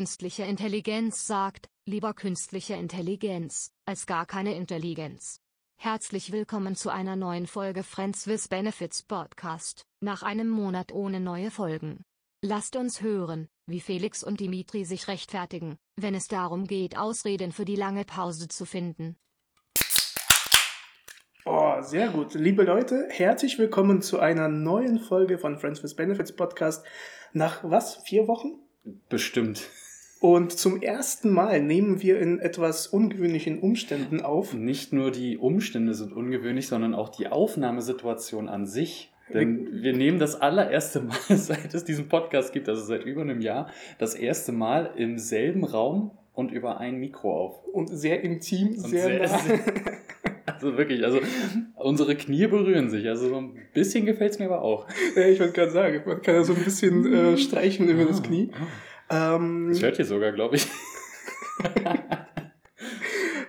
künstliche Intelligenz sagt, lieber künstliche Intelligenz, als gar keine Intelligenz. Herzlich willkommen zu einer neuen Folge Friends with Benefits Podcast, nach einem Monat ohne neue Folgen. Lasst uns hören, wie Felix und Dimitri sich rechtfertigen, wenn es darum geht, Ausreden für die lange Pause zu finden. Oh, sehr gut. Liebe Leute, herzlich willkommen zu einer neuen Folge von Friends with Benefits Podcast. Nach was? Vier Wochen? Bestimmt. Und zum ersten Mal nehmen wir in etwas ungewöhnlichen Umständen auf. Nicht nur die Umstände sind ungewöhnlich, sondern auch die Aufnahmesituation an sich. Denn wir nehmen das allererste Mal, seit es diesen Podcast gibt, also seit über einem Jahr, das erste Mal im selben Raum und über ein Mikro auf. Und sehr intim, und sehr, sehr, nah. Also wirklich, also unsere Knie berühren sich. Also so ein bisschen gefällt es mir aber auch. Ja, ich wollte gerade sagen, man kann ja so ein bisschen äh, streichen über das Knie. Ähm, das hört ihr sogar, glaube ich.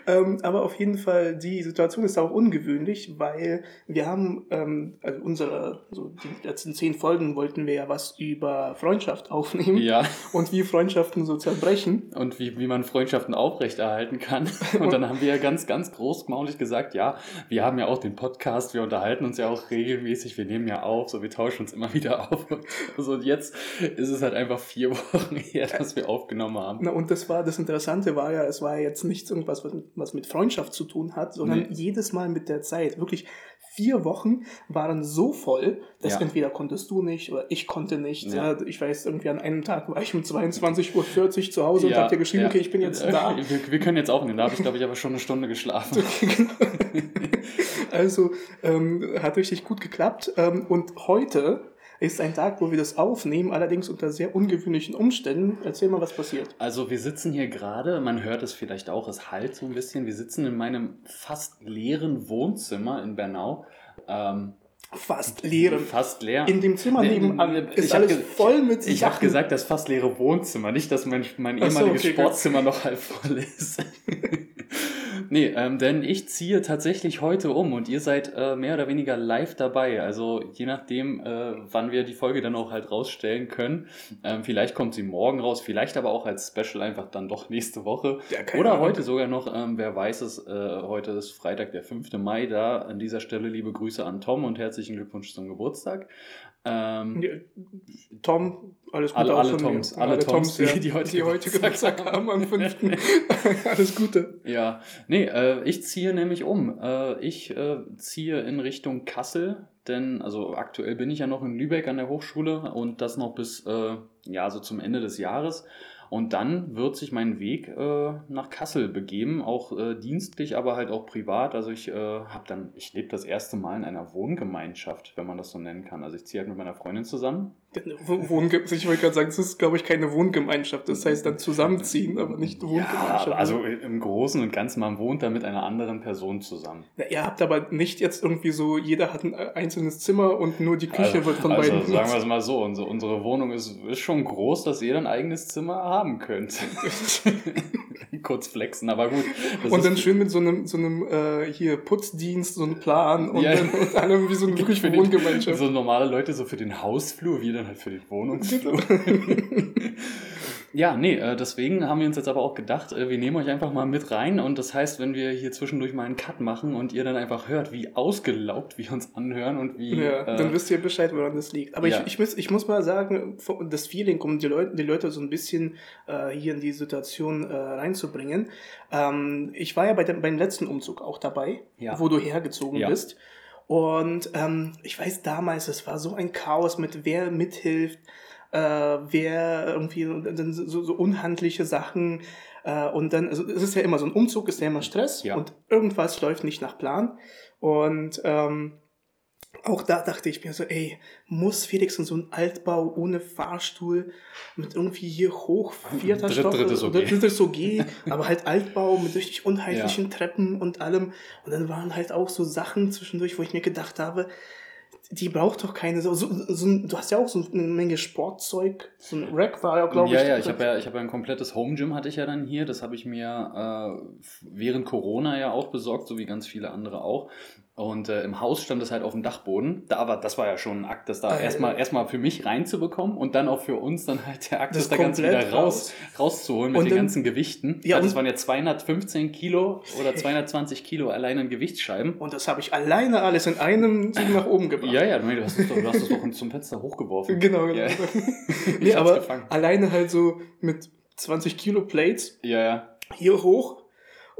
Ähm, aber auf jeden Fall, die Situation ist auch ungewöhnlich, weil wir haben, ähm, also unsere, so die letzten zehn Folgen wollten wir ja was über Freundschaft aufnehmen. Ja. Und wie Freundschaften so zerbrechen. Und wie, wie man Freundschaften aufrechterhalten kann. Und dann haben wir ja ganz, ganz großmaulig gesagt, ja, wir haben ja auch den Podcast, wir unterhalten uns ja auch regelmäßig, wir nehmen ja auf, so wir tauschen uns immer wieder auf. Also und jetzt ist es halt einfach vier Wochen her, dass wir aufgenommen haben. Na, und das war, das Interessante war ja, es war ja jetzt nichts irgendwas, was was mit Freundschaft zu tun hat, sondern nee. jedes Mal mit der Zeit. Wirklich vier Wochen waren so voll, dass ja. entweder konntest du nicht oder ich konnte nicht. Ja. Ja, ich weiß, irgendwie an einem Tag war ich um 22.40 Uhr zu Hause und hab dir geschrieben, okay, ich bin jetzt da. Wir, wir können jetzt aufnehmen. Da habe ich, glaube ich, aber schon eine Stunde geschlafen. Genau. also ähm, hat richtig gut geklappt. Ähm, und heute ist ein Tag, wo wir das aufnehmen, allerdings unter sehr ungewöhnlichen Umständen. Erzähl mal, was passiert. Also wir sitzen hier gerade, man hört es vielleicht auch, es halt so ein bisschen. Wir sitzen in meinem fast leeren Wohnzimmer in Bernau. Ähm, fast leeren. Fast leer. In dem Zimmer nebenan ist ich alles voll mit Ich habe gesagt, das fast leere Wohnzimmer, nicht, dass mein, mein ehemaliges so, okay, Sportzimmer noch halb voll ist. Nee, ähm, denn ich ziehe tatsächlich heute um und ihr seid äh, mehr oder weniger live dabei. Also je nachdem, äh, wann wir die Folge dann auch halt rausstellen können. Ähm, vielleicht kommt sie morgen raus, vielleicht aber auch als Special einfach dann doch nächste Woche. Ja, oder Ahnung. heute sogar noch, ähm, wer weiß es, äh, heute ist Freitag, der 5. Mai. Da an dieser Stelle liebe Grüße an Tom und herzlichen Glückwunsch zum Geburtstag. Ähm, ja, Tom, alles Gute alle, alle Toms, alle, alle Toms, Toms, die, die heute, die heute Geburtstag haben am 5. alles Gute. Ja, nee, äh, ich ziehe nämlich um. Äh, ich äh, ziehe in Richtung Kassel, denn also aktuell bin ich ja noch in Lübeck an der Hochschule und das noch bis äh, ja so zum Ende des Jahres. Und dann wird sich mein Weg äh, nach Kassel begeben, auch äh, dienstlich, aber halt auch privat. Also ich äh, habe dann, ich lebe das erste Mal in einer Wohngemeinschaft, wenn man das so nennen kann. Also ich ziehe halt mit meiner Freundin zusammen Wohnge ich wollte gerade sagen, das ist, glaube ich, keine Wohngemeinschaft. Das heißt dann zusammenziehen, aber nicht Wohngemeinschaft. Ja, also im Großen und Ganzen, man wohnt da mit einer anderen Person zusammen. Ja, ihr habt aber nicht jetzt irgendwie so, jeder hat ein einzelnes Zimmer und nur die Küche also, wird von also beiden. Sagen wir es mal so, unsere, unsere Wohnung ist, ist schon groß, dass ihr ein eigenes Zimmer haben könnt. Kurz flexen, aber gut. Und dann schön mit so einem, so einem äh, hier Putzdienst, so einem Plan und, ja. dann, und allem wie so eine Wohngemeinschaft. so normale Leute so für den Hausflur, wie dann halt für den Wohnungsflur. ja, nee, äh, deswegen haben wir uns jetzt aber auch gedacht, äh, wir nehmen euch einfach mal mit rein und das heißt, wenn wir hier zwischendurch mal einen Cut machen und ihr dann einfach hört, wie ausgelaugt wir uns anhören und wie... Ja, äh, dann wisst ihr Bescheid, woran das liegt. Aber ja. ich, ich, muss, ich muss mal sagen, das Feeling, um die Leute, die Leute so ein bisschen äh, hier in die Situation äh, reinzubringen. Ähm, ich war ja bei dem, beim letzten Umzug auch dabei, ja. wo du hergezogen ja. bist. Und ähm, ich weiß damals, es war so ein Chaos mit wer mithilft, äh, wer irgendwie so, so unhandliche Sachen. Äh, und dann, also es ist ja immer so ein Umzug, ist ja immer Stress ja. und irgendwas läuft nicht nach Plan. Und ähm, auch da dachte ich mir so, ey, muss Felix in so einen Altbau ohne Fahrstuhl mit irgendwie hier hoch vierter Dritt, Stock drittes OG. drittes OG, aber halt Altbau mit richtig unheimlichen ja. Treppen und allem. Und dann waren halt auch so Sachen zwischendurch, wo ich mir gedacht habe, die braucht doch keine so, so, so, du hast ja auch so eine Menge Sportzeug so ein Rack war ja glaube ich ja ja ich habe ja ich habe ja ein komplettes Home Gym hatte ich ja dann hier das habe ich mir äh, während Corona ja auch besorgt so wie ganz viele andere auch und äh, im Haus stand es halt auf dem Dachboden. Da war, das war ja schon ein Akt, das da äh, erstmal, erstmal für mich reinzubekommen und dann auch für uns dann halt der Akt, das, das da ganz wieder raus, rauszuholen mit den dann, ganzen Gewichten. Ja, das waren ja 215 Kilo oder 220 Kilo allein an Gewichtsscheiben. Und das habe ich alleine alles in einem Zug nach oben gebracht. Ja, ja, du hast es doch, du hast es doch zum Fenster hochgeworfen. Genau, genau. Ja. nee, aber alleine halt so mit 20 Kilo Plates. Ja, ja. Hier hoch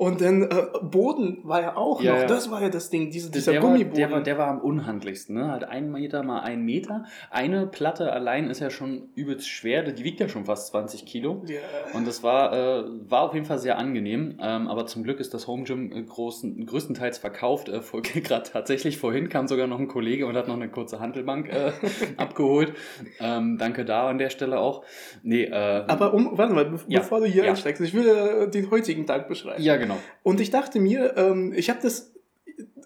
und dann äh, Boden war ja auch ja, noch, ja. das war ja das Ding, diese, dieser der Gummiboden. War, der, war, der war am unhandlichsten, ne? Halt ein Meter mal ein Meter. Eine Platte allein ist ja schon übelst schwer, die wiegt ja schon fast 20 Kilo. Ja. Und das war, äh, war auf jeden Fall sehr angenehm. Ähm, aber zum Glück ist das Home Gym äh, großen, größtenteils verkauft. Äh, Gerade tatsächlich vorhin kam sogar noch ein Kollege und hat noch eine kurze Handelbank äh, abgeholt. Ähm, danke da an der Stelle auch. Nee, äh, aber um, warte mal, bevor du hier einsteigst, ich will äh, den heutigen Tag beschreiben. Ja, genau genau. Und ich dachte mir, ähm, ich habe das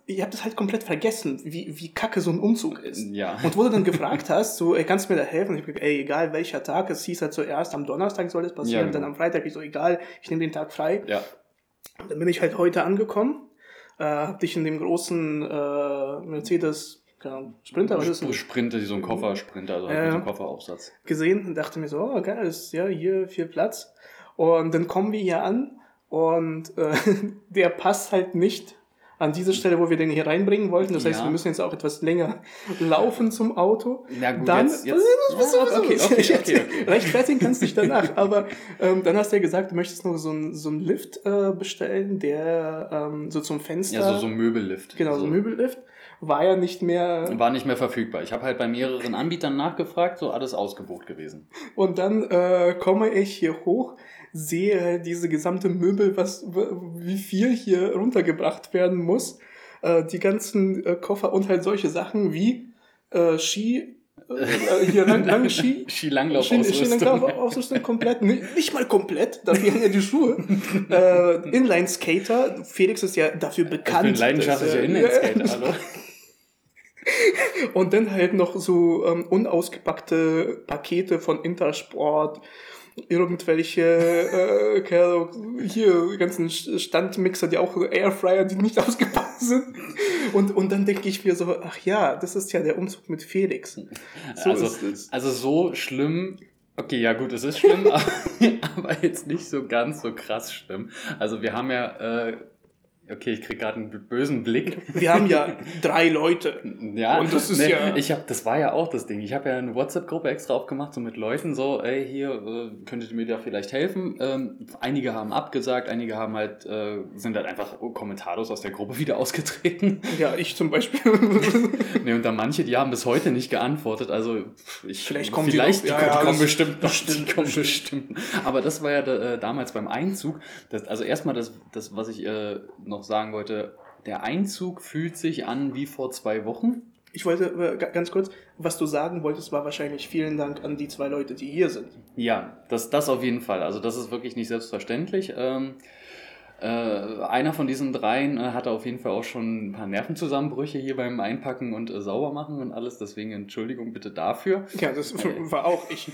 ich habe das halt komplett vergessen, wie, wie kacke so ein Umzug ist. Ja. Und wo du dann gefragt hast, so, ey, kannst du mir da helfen? Und ich hab gesagt, ey, egal welcher Tag, es hieß halt zuerst am Donnerstag soll das passieren, ja, genau. dann am Freitag, ich so, egal, ich nehme den Tag frei. Ja. Und dann bin ich halt heute angekommen, äh, hab dich in dem großen äh, Mercedes genau, Sprinter, was ist das? Sprinter, so ein Koffersprinter, also halt äh, mit einem Kofferaufsatz. Gesehen und dachte mir so, oh geil, ist ja hier viel Platz. Und dann kommen wir hier an und äh, der passt halt nicht an diese Stelle, wo wir den hier reinbringen wollten. Das heißt, wir müssen jetzt auch etwas länger laufen zum Auto. Ja, gut, dann, jetzt, jetzt. Ja, okay, okay, okay, okay. Rechtfertigen kannst du dich danach. Aber ähm, dann hast du ja gesagt, du möchtest noch so einen so einen Lift äh, bestellen, der ähm, so zum Fenster. Ja, so, so ein Möbellift. Genau, so ein Möbellift. War ja nicht mehr. War nicht mehr verfügbar. Ich habe halt bei mehreren Anbietern nachgefragt, so alles ausgebucht gewesen. Und dann äh, komme ich hier hoch sehe diese gesamte Möbel, was, wie viel hier runtergebracht werden muss, äh, die ganzen äh, Koffer und halt solche Sachen wie äh, Ski, äh, hier lang, lange Ski, Skilanglauf-Ausrüstung. Skilanglauf-Ausrüstung komplett, nicht mal komplett, da fehlen ja die Schuhe. äh, Inline-Skater, Felix ist ja dafür bekannt. Ich bin leidenschaftlicher Inline-Skater, hallo. Und dann halt noch so ähm, unausgepackte Pakete von Intersport, irgendwelche, äh, keine Ahnung, hier ganzen Standmixer, die auch Airfryer, die nicht ausgepackt sind. Und, und dann denke ich mir so, ach ja, das ist ja der Umzug mit Felix. So also, also so schlimm Okay, ja gut, es ist schlimm, aber jetzt nicht so ganz so krass schlimm. Also wir haben ja äh, Okay, ich krieg gerade einen bösen Blick. Wir haben ja drei Leute. Ja, und das ist ne, ja. Ich hab, das war ja auch das Ding. Ich habe ja eine WhatsApp-Gruppe extra aufgemacht, so mit Leuten, so, ey, hier äh, könntet ihr mir da vielleicht helfen. Ähm, einige haben abgesagt, einige haben halt, äh, sind halt einfach kommentarlos aus der Gruppe wieder ausgetreten. Ja, ich zum Beispiel. ne, und dann manche, die haben bis heute nicht geantwortet. Also ich, vielleicht kommen vielleicht, die, noch, die ja, kommen, bestimmt noch. Bestimmt, die kommen bestimmt. Aber das war ja äh, damals beim Einzug. Das, also erstmal das, das, was ich äh, noch noch sagen wollte, der Einzug fühlt sich an wie vor zwei Wochen. Ich wollte äh, ganz kurz, was du sagen wolltest, war wahrscheinlich vielen Dank an die zwei Leute, die hier sind. Ja, das, das auf jeden Fall. Also das ist wirklich nicht selbstverständlich. Ähm, äh, einer von diesen dreien äh, hatte auf jeden Fall auch schon ein paar Nervenzusammenbrüche hier beim Einpacken und äh, Saubermachen und alles. Deswegen Entschuldigung bitte dafür. Ja, das war auch ich.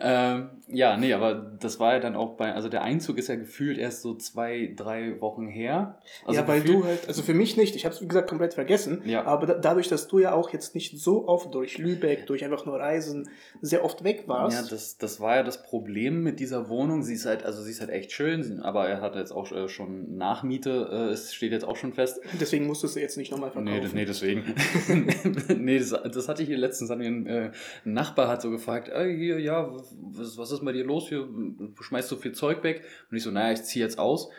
ähm, ja, nee, aber das war ja dann auch bei, also der Einzug ist ja gefühlt erst so zwei, drei Wochen her. Also ja, weil du halt, also für mich nicht, ich habe es wie gesagt komplett vergessen, ja. aber da, dadurch, dass du ja auch jetzt nicht so oft durch Lübeck, durch einfach nur Reisen sehr oft weg warst. Ja, das, das war ja das Problem mit dieser Wohnung. Sie ist halt, also sie ist halt echt schön, aber er hat jetzt auch äh, schon Nachmiete, äh, es steht jetzt auch schon fest. Deswegen musstest du jetzt nicht nochmal verkaufen. Nee, nee deswegen. nee, das, das hatte ich hier letztens an mir, äh, ein Nachbar hat so gefragt, ey, hier, ja, was, was ist bei dir los? Hier, du schmeißt so viel Zeug weg. Und ich so, naja, ich ziehe jetzt aus.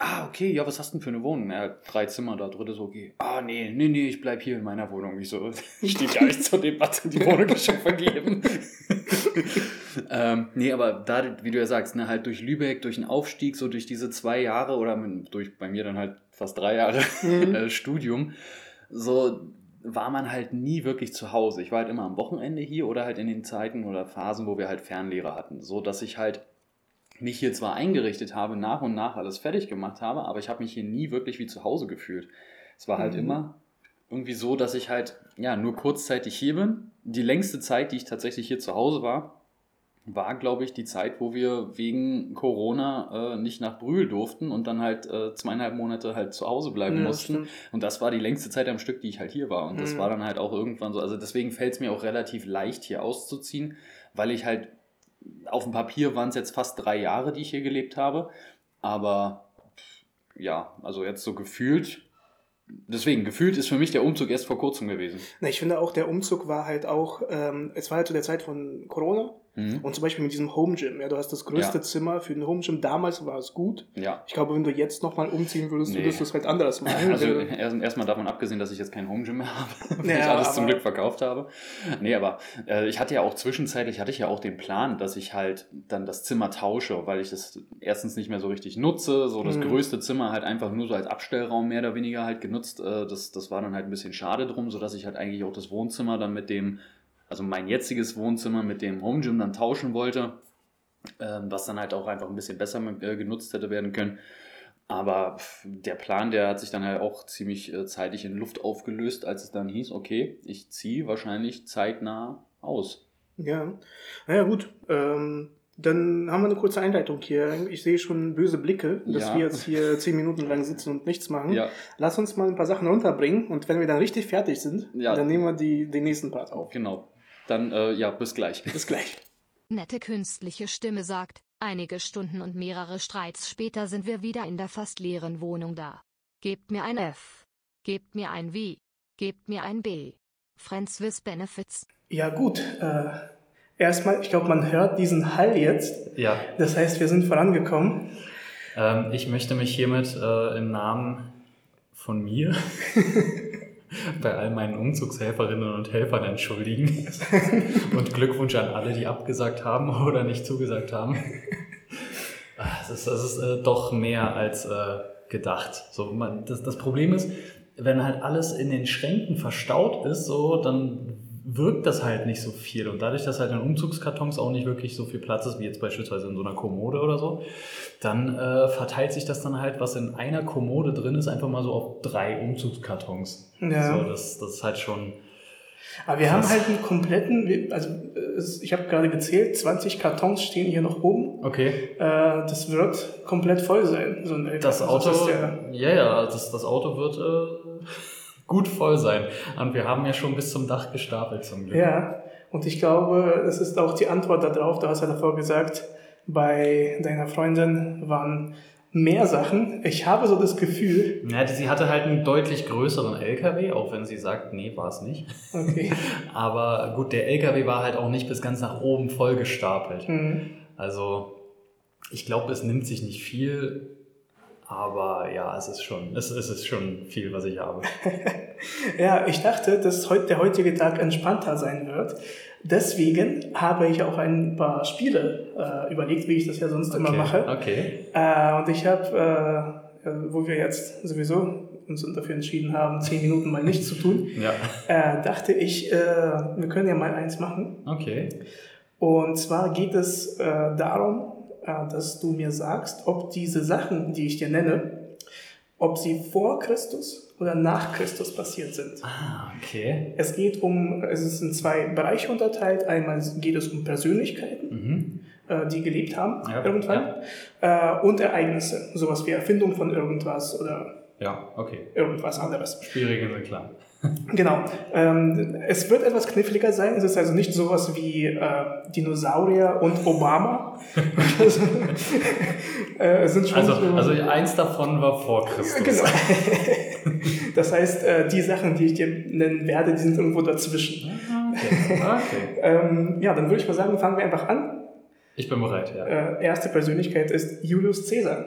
Ah, okay, ja, was hast du denn für eine Wohnung? Ja, drei Zimmer, da dritte so, okay. Ah, nee, nee, nee, ich bleib hier in meiner Wohnung. Ich so, steht gar nicht zur Debatte, die Wohnung ist schon vergeben. ähm, nee, aber da, wie du ja sagst, ne, halt durch Lübeck, durch den Aufstieg, so durch diese zwei Jahre oder durch bei mir dann halt fast drei Jahre mhm. äh, Studium, so war man halt nie wirklich zu Hause. Ich war halt immer am Wochenende hier oder halt in den Zeiten oder Phasen, wo wir halt Fernlehrer hatten. So dass ich halt mich hier zwar eingerichtet habe, nach und nach alles fertig gemacht habe, aber ich habe mich hier nie wirklich wie zu Hause gefühlt. Es war halt mhm. immer irgendwie so, dass ich halt ja nur kurzzeitig hier bin. Die längste Zeit, die ich tatsächlich hier zu Hause war, war, glaube ich, die Zeit, wo wir wegen Corona äh, nicht nach Brühl durften und dann halt äh, zweieinhalb Monate halt zu Hause bleiben ja, mussten. Stimmt. Und das war die längste Zeit am Stück, die ich halt hier war. Und mhm. das war dann halt auch irgendwann so. Also deswegen fällt es mir auch relativ leicht, hier auszuziehen, weil ich halt auf dem Papier waren es jetzt fast drei Jahre, die ich hier gelebt habe. Aber ja, also jetzt so gefühlt deswegen, gefühlt ist für mich der Umzug erst vor kurzem gewesen. Na, ich finde auch, der Umzug war halt auch, ähm, es war halt zu der Zeit von Corona. Mhm. Und zum Beispiel mit diesem Home Gym, ja, du hast das größte ja. Zimmer für den Home Gym. Damals war es gut. Ja. Ich glaube, wenn du jetzt nochmal umziehen würdest, nee. würdest du es halt anders machen. Also erstmal erst davon abgesehen, dass ich jetzt kein Home Gym mehr habe, weil ja, ich alles zum Glück verkauft habe. Nee, aber äh, ich hatte ja auch zwischenzeitlich, hatte ich ja auch den Plan, dass ich halt dann das Zimmer tausche, weil ich das erstens nicht mehr so richtig nutze. So das mhm. größte Zimmer halt einfach nur so als Abstellraum mehr oder weniger halt genutzt. Äh, das, das war dann halt ein bisschen schade drum, sodass ich halt eigentlich auch das Wohnzimmer dann mit dem also mein jetziges Wohnzimmer mit dem Home Gym dann tauschen wollte, ähm, was dann halt auch einfach ein bisschen besser äh, genutzt hätte werden können. Aber der Plan, der hat sich dann halt auch ziemlich äh, zeitig in Luft aufgelöst, als es dann hieß, okay, ich ziehe wahrscheinlich zeitnah aus. Ja, naja gut. Ähm, dann haben wir eine kurze Einleitung hier. Ich sehe schon böse Blicke, dass ja. wir jetzt hier zehn Minuten lang sitzen und nichts machen. Ja. Lass uns mal ein paar Sachen runterbringen und wenn wir dann richtig fertig sind, ja. dann nehmen wir die, den nächsten Part auf. Genau. Dann äh, ja, bis gleich. Bis gleich. Nette künstliche Stimme sagt, einige Stunden und mehrere Streits später sind wir wieder in der fast leeren Wohnung da. Gebt mir ein F. Gebt mir ein V. Gebt mir ein B. Friends with Benefits. Ja gut, äh, erstmal, ich glaube, man hört diesen Hall jetzt. Ja. Das heißt, wir sind vorangekommen. Ähm, ich möchte mich hiermit äh, im Namen von mir bei all meinen Umzugshelferinnen und Helfern entschuldigen. und Glückwunsch an alle, die abgesagt haben oder nicht zugesagt haben. Das ist, das ist äh, doch mehr als äh, gedacht. So, man, das, das Problem ist, wenn halt alles in den Schränken verstaut ist, so, dann wirkt das halt nicht so viel. Und dadurch, dass halt in Umzugskartons auch nicht wirklich so viel Platz ist, wie jetzt beispielsweise in so einer Kommode oder so, dann äh, verteilt sich das dann halt, was in einer Kommode drin ist, einfach mal so auf drei Umzugskartons. Ja. So, das, das ist halt schon. Aber wir krass. haben halt einen kompletten, also ich habe gerade gezählt, 20 Kartons stehen hier noch oben. Okay. Äh, das wird komplett voll sein. So ein das also Auto, ja, ja, das, das Auto wird äh, gut voll sein. Und wir haben ja schon bis zum Dach gestapelt zum Glück. Ja, und ich glaube, es ist auch die Antwort darauf. Du hast ja davor gesagt, bei deiner Freundin waren mehr Sachen. Ich habe so das Gefühl. Ja, sie hatte halt einen deutlich größeren LKW, auch wenn sie sagt, nee, war es nicht. Okay. Aber gut, der LKW war halt auch nicht bis ganz nach oben voll gestapelt. Mhm. Also, ich glaube, es nimmt sich nicht viel aber ja, es ist schon, es, es ist schon viel, was ich habe. ja, ich dachte, dass heute, der heutige Tag entspannter sein wird. Deswegen habe ich auch ein paar Spiele äh, überlegt, wie ich das ja sonst okay, immer mache. Okay. Äh, und ich habe, äh, wo wir jetzt sowieso uns dafür entschieden haben, zehn Minuten mal nichts zu tun, ja. Äh, dachte ich, äh, wir können ja mal eins machen. Okay. Und zwar geht es äh, darum, dass du mir sagst, ob diese Sachen, die ich dir nenne, ob sie vor Christus oder nach Christus passiert sind. Ah, okay. Es geht um, es ist in zwei Bereiche unterteilt. Einmal geht es um Persönlichkeiten, mhm. Äh, die gelebt haben ja, irgendwann, ja. Äh, und Ereignisse, sowas wie Erfindung von irgendwas oder ja, okay. irgendwas anderes. Spielregeln sind klar. Genau. Ähm, es wird etwas kniffliger sein. Es ist also nicht sowas wie äh, Dinosaurier und Obama. äh, sind schon also, so, also eins davon war vor Christus. Genau. das heißt, äh, die Sachen, die ich dir nennen werde, die sind irgendwo dazwischen. Okay. okay. ähm, ja, dann würde ich mal sagen, fangen wir einfach an. Ich bin bereit, ja. Äh, erste Persönlichkeit ist Julius Caesar.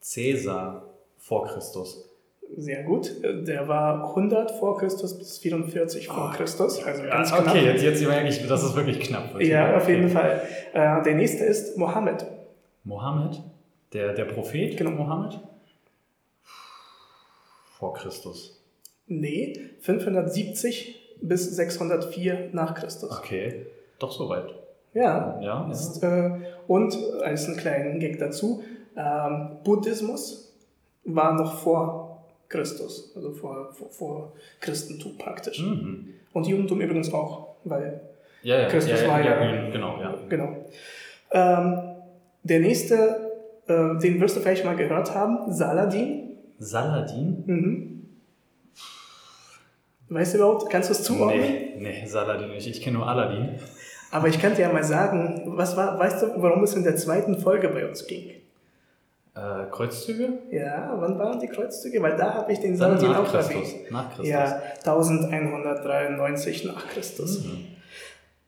Caesar vor Christus. Sehr gut. Der war 100 vor Christus bis 44 vor oh, Christus. Also ganz okay, knapp. Okay, jetzt, jetzt merke ich, das ist wirklich knapp. Ja, auf jeden Fall. Äh, der nächste ist Mohammed. Mohammed? Der, der Prophet? Genau. Mohammed? Vor Christus. Nee, 570 bis 604 nach Christus. Okay, doch so weit. Ja. ja. Ist, äh, und als einen kleinen Gag dazu, ähm, Buddhismus war noch vor Christus, also vor, vor, vor Christentum praktisch. Mhm. Und Judentum übrigens auch, weil ja, ja, Christus ja, war ja, genau, ja. genau. Ähm, der nächste, äh, den wirst du vielleicht mal gehört haben, Saladin. Saladin? Mhm. Weißt du überhaupt, kannst du es zuordnen? Nee, nee, Saladin nicht. Ich kenne nur Aladdin. Aber ich kann dir ja mal sagen, was war, weißt du, warum es in der zweiten Folge bei uns ging? Äh, Kreuzzüge? Ja, wann waren die Kreuzzüge? Weil da habe ich den Saladin auch erwähnt. Nach Christus. Ja, 1193 nach Christus. Mhm.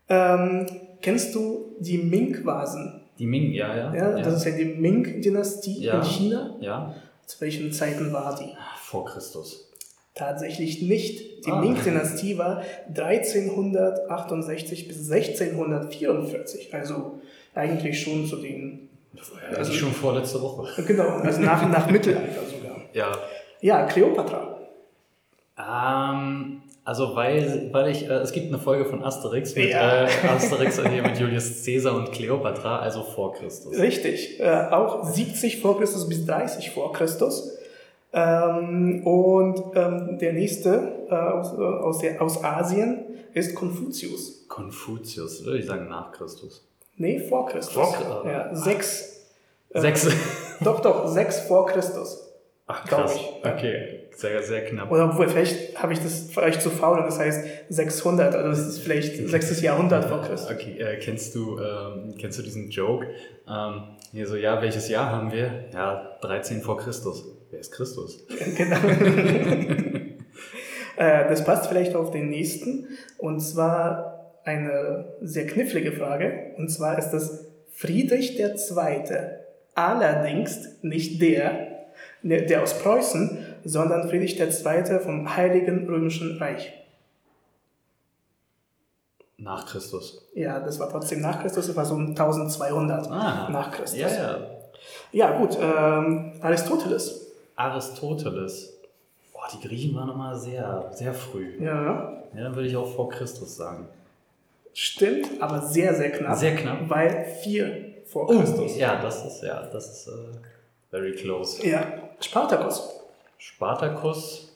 Ähm, kennst du die Ming-Vasen? Die Ming, ja, ja. Ja, das ja. ist ja die Ming-Dynastie ja, in China. Ja. Zu welchen Zeiten war die? Vor Christus. Tatsächlich nicht. Die ah. Ming-Dynastie war 1368 bis 1644, also eigentlich schon zu den. Also schon vorletzte Woche. Genau, also nach, nach Mittelalter sogar. Ja. Ja, Kleopatra. Ähm, also weil, weil ich, äh, es gibt eine Folge von Asterix mit ja. äh, Asterix hier mit Julius Caesar und Kleopatra, also vor Christus. Richtig, äh, auch 70 vor Christus bis 30 vor Christus. Ähm, und ähm, der nächste äh, aus, äh, aus, der, aus Asien ist Konfuzius. Konfuzius, würde ich sagen nach Christus. Nee, vor Christus. Vor Christus. Ja, sechs. Äh, sechs. doch, doch, sechs vor Christus. Ach krass. Ich. Okay, sehr, sehr knapp. Oder obwohl, vielleicht habe ich das vielleicht zu faul und das heißt 600, also das ist vielleicht 6. Jahrhundert vor Christus. Okay, äh, kennst du ähm, kennst du diesen Joke? Ähm, hier so, ja, welches Jahr haben wir? Ja, 13 vor Christus. Wer ist Christus? Genau. Äh, das passt vielleicht auf den nächsten. Und zwar eine sehr knifflige Frage. Und zwar ist das Friedrich II. Allerdings nicht der, der aus Preußen, sondern Friedrich II. vom Heiligen Römischen Reich. Nach Christus. Ja, das war trotzdem nach Christus, das war so 1200 ah, nach Christus. Ja, ja. ja gut, ähm, Aristoteles. Aristoteles. Boah, die Griechen waren immer sehr, sehr früh. Ja. Ja, dann würde ich auch vor Christus sagen. Stimmt, aber sehr, sehr knapp. Sehr knapp. Weil vier vor oh, Christus. Ja, das ist, ja, das ist uh, very close. Ja. Spartacus. Spartacus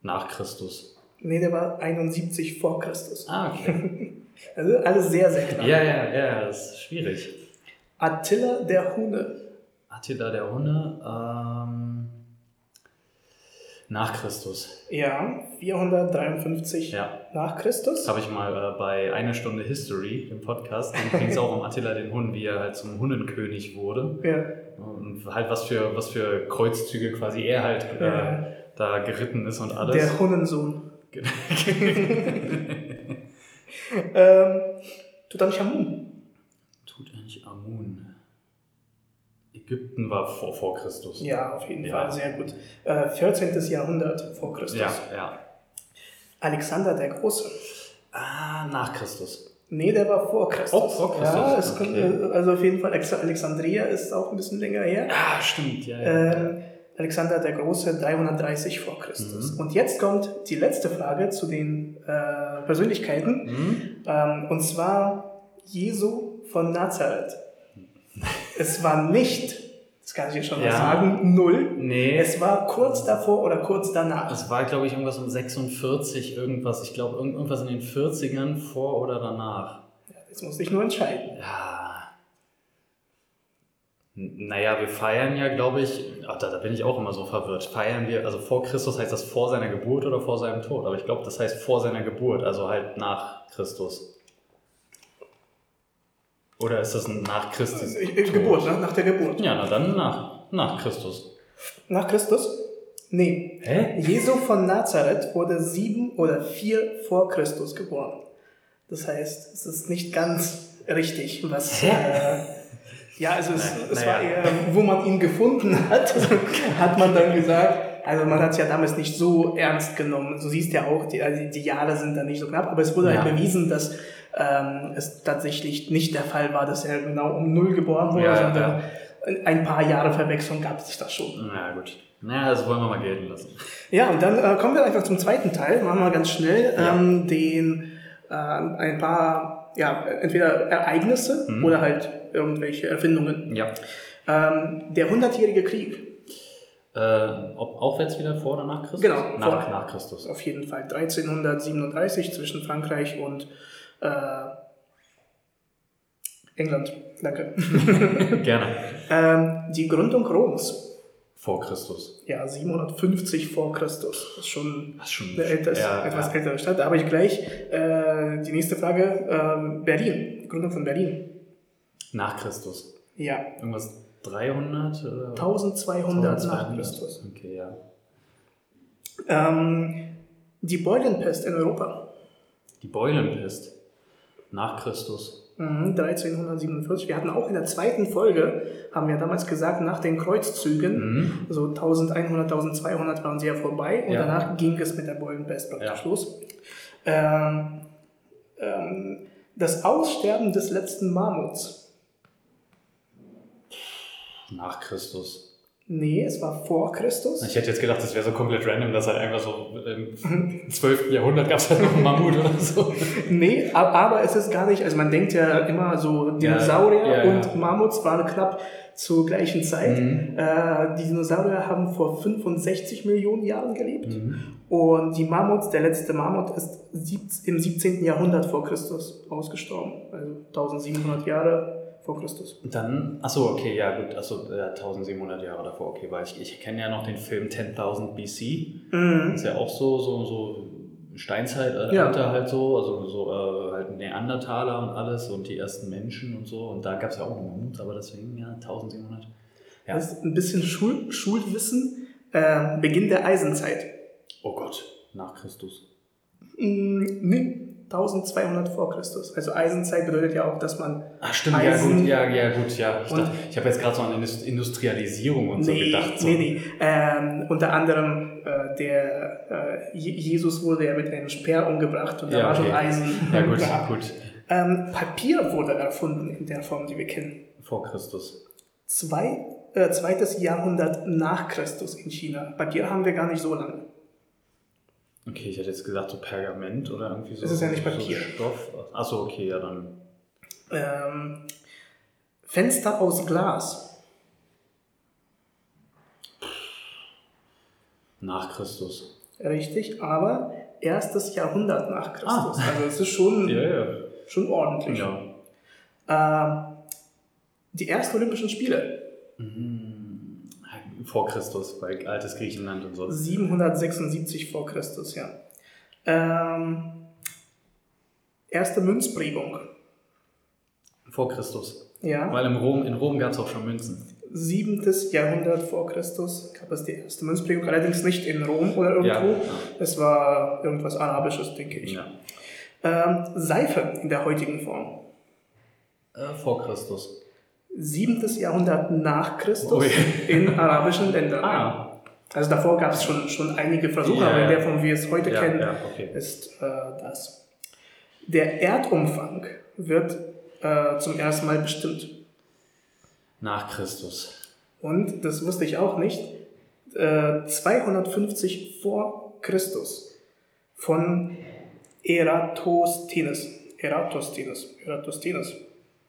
nach Christus. Nee, der war 71 vor Christus. Ah, okay. also alles sehr, sehr knapp. Ja, ja, ja, das ist schwierig. Attila der Hune. Attila der Hunne ähm, nach Christus. Ja, 453 ja. nach Christus. Habe ich mal äh, bei Eine Stunde History im Podcast. Dann ging es auch um Attila den Hun, wie er halt zum Hunnenkönig wurde. Ja. Und halt was für, was für Kreuzzüge quasi er halt äh, ja. da geritten ist und alles. Der Hunnensohn. ähm, Tutanchamun. Tutanchamun. Ägypten war vor, vor Christus. Ja, auf jeden ja. Fall, sehr gut. Äh, 14. Jahrhundert vor Christus. Ja, ja. Alexander der Große. Ah, nach Christus. Nee, der war vor Christus. Oh, vor Christus. Ja, es okay. kommt, also auf jeden Fall Alexandria ist auch ein bisschen länger her. Ah, stimmt, ja. ja. Ähm, Alexander der Große 330 vor Christus. Mhm. Und jetzt kommt die letzte Frage zu den äh, Persönlichkeiten. Mhm. Ähm, und zwar Jesu von Nazareth. Es war nicht, das kann ich jetzt schon mal sagen, null. Nee. Es war kurz davor oder kurz danach. Es war, glaube ich, irgendwas um 46, irgendwas. Ich glaube, irgendwas in den 40ern vor oder danach. Ja, jetzt muss ich nur entscheiden. Ja. Naja, wir feiern ja, glaube ich, ach, da, da bin ich auch immer so verwirrt. Feiern wir, also vor Christus heißt das vor seiner Geburt oder vor seinem Tod? Aber ich glaube, das heißt vor seiner Geburt, also halt nach Christus. Oder ist das nach Christus? Äh, äh, Geburt, ne? nach der Geburt. Ja, na dann nach, nach Christus. Nach Christus? Nee. Hä? Jesu von Nazareth wurde sieben oder vier vor Christus geboren. Das heißt, es ist nicht ganz richtig, was. Hä? Äh, ja, also es, Na, es war eher, wo man ihn gefunden hat, hat man dann gesagt, also man hat es ja damals nicht so ernst genommen. Du siehst ja auch, die, also die Jahre sind da nicht so knapp, aber es wurde ja. halt bewiesen, dass ähm, es tatsächlich nicht der Fall war, dass er genau um null geboren wurde, ja, sondern ja. ein paar Jahre Verwechslung gab es das schon. Na gut. Naja, das wollen wir mal gelten lassen. Ja, und dann äh, kommen wir einfach zum zweiten Teil. Machen wir ganz schnell ähm, den äh, ein paar, ja, entweder Ereignisse mhm. oder halt irgendwelche Erfindungen. Ja. Ähm, der hundertjährige Krieg. Äh, ob aufwärts wieder vor oder nach Christus? Genau, nach, vor, nach Christus. Auf jeden Fall. 1337 zwischen Frankreich und äh, England. Danke. Gerne. ähm, die Gründung Roms. Vor Christus. Ja, 750 vor Christus. Das ist schon, das ist schon eine älteres, ja, etwas ja. ältere Stadt. Da habe ich gleich äh, die nächste Frage. Ähm, Berlin. Gründung von Berlin. Nach Christus. Ja. Irgendwas 300? Oder? 1200, 1200 nach Christus. Okay, ja. Ähm, die Beulenpest in Europa. Die Beulenpest nach Christus. 1347. Mhm, wir hatten auch in der zweiten Folge, haben wir damals gesagt, nach den Kreuzzügen, mhm. so 1100, 1200 waren sie ja vorbei und ja. danach ging es mit der Beulenpest praktisch ja. los. Ähm, ähm, das Aussterben des letzten Mammuts. Nach Christus. Nee, es war vor Christus. Ich hätte jetzt gedacht, das wäre so komplett random, dass halt einfach so im 12. Jahrhundert gab es halt noch einen Mammut oder so. Nee, aber es ist gar nicht, also man denkt ja immer so, Dinosaurier ja, ja, und Mammuts waren knapp zur gleichen Zeit. Mhm. Äh, die Dinosaurier haben vor 65 Millionen Jahren gelebt mhm. und die Mammuts, der letzte Mammut ist im 17. Jahrhundert vor Christus ausgestorben, also 1700 Jahre vor Christus. Dann, achso, okay, ja gut, achso, ja, 1700 Jahre davor, okay, weil ich, ich kenne ja noch den Film 10.000 BC, mhm. ist ja auch so, so, so Steinzeit, äh, ja. halt so, also so äh, halt Neandertaler und alles und die ersten Menschen und so und da gab es ja auch noch Mammut, aber deswegen, ja, 1700. Ja. Das ist ein bisschen Schul Schulwissen, äh, Beginn der Eisenzeit. Oh Gott, nach Christus. Mm, nee, 1200 vor Christus. Also Eisenzeit bedeutet ja auch, dass man. Ach stimmt, Eisen ja gut, ja, ja gut, ja. Ich, dachte, ich habe jetzt gerade so an Industrialisierung und nee, so gedacht. So. Nee, nee. Ähm, unter anderem äh, der äh, Jesus wurde ja mit einem Speer umgebracht und da ja, war okay. schon Eisen. Ja gut, da. gut. Ähm, Papier wurde erfunden in der Form, die wir kennen. Vor Christus. Zwei, äh, zweites Jahrhundert nach Christus in China. Papier haben wir gar nicht so lange. Okay, ich hätte jetzt gesagt, so Pergament oder irgendwie so. Es ist ja nicht Papier. So Stoff. Achso, okay, ja dann. Ähm, Fenster aus Glas. Nach Christus. Richtig, aber erstes Jahrhundert nach Christus. Ah. Also es ist schon, ja, ja. schon ordentlich. Ja. Ähm, die ersten Olympischen Spiele. Mhm vor Christus, bei altes Griechenland und so. 776 vor Christus, ja. Ähm, erste Münzprägung. Vor Christus. Ja. Weil in Rom, in Rom gab es auch schon Münzen. Siebentes Jahrhundert vor Christus gab es die erste Münzprägung, allerdings nicht in Rom oder irgendwo. Ja, ja. Es war irgendwas Arabisches, denke ich. Ja. Ähm, Seife in der heutigen Form. Äh, vor Christus. 7. Jahrhundert nach Christus oh in arabischen Ländern. Ah. Also davor gab es schon, schon einige Versuche, ja, aber in der Form, wie wir es heute ja, kennen, ja, okay. ist äh, das. Der Erdumfang wird äh, zum ersten Mal bestimmt. Nach Christus. Und, das wusste ich auch nicht, äh, 250 vor Christus von Eratosthenes. Eratosthenes. Eratosthenes.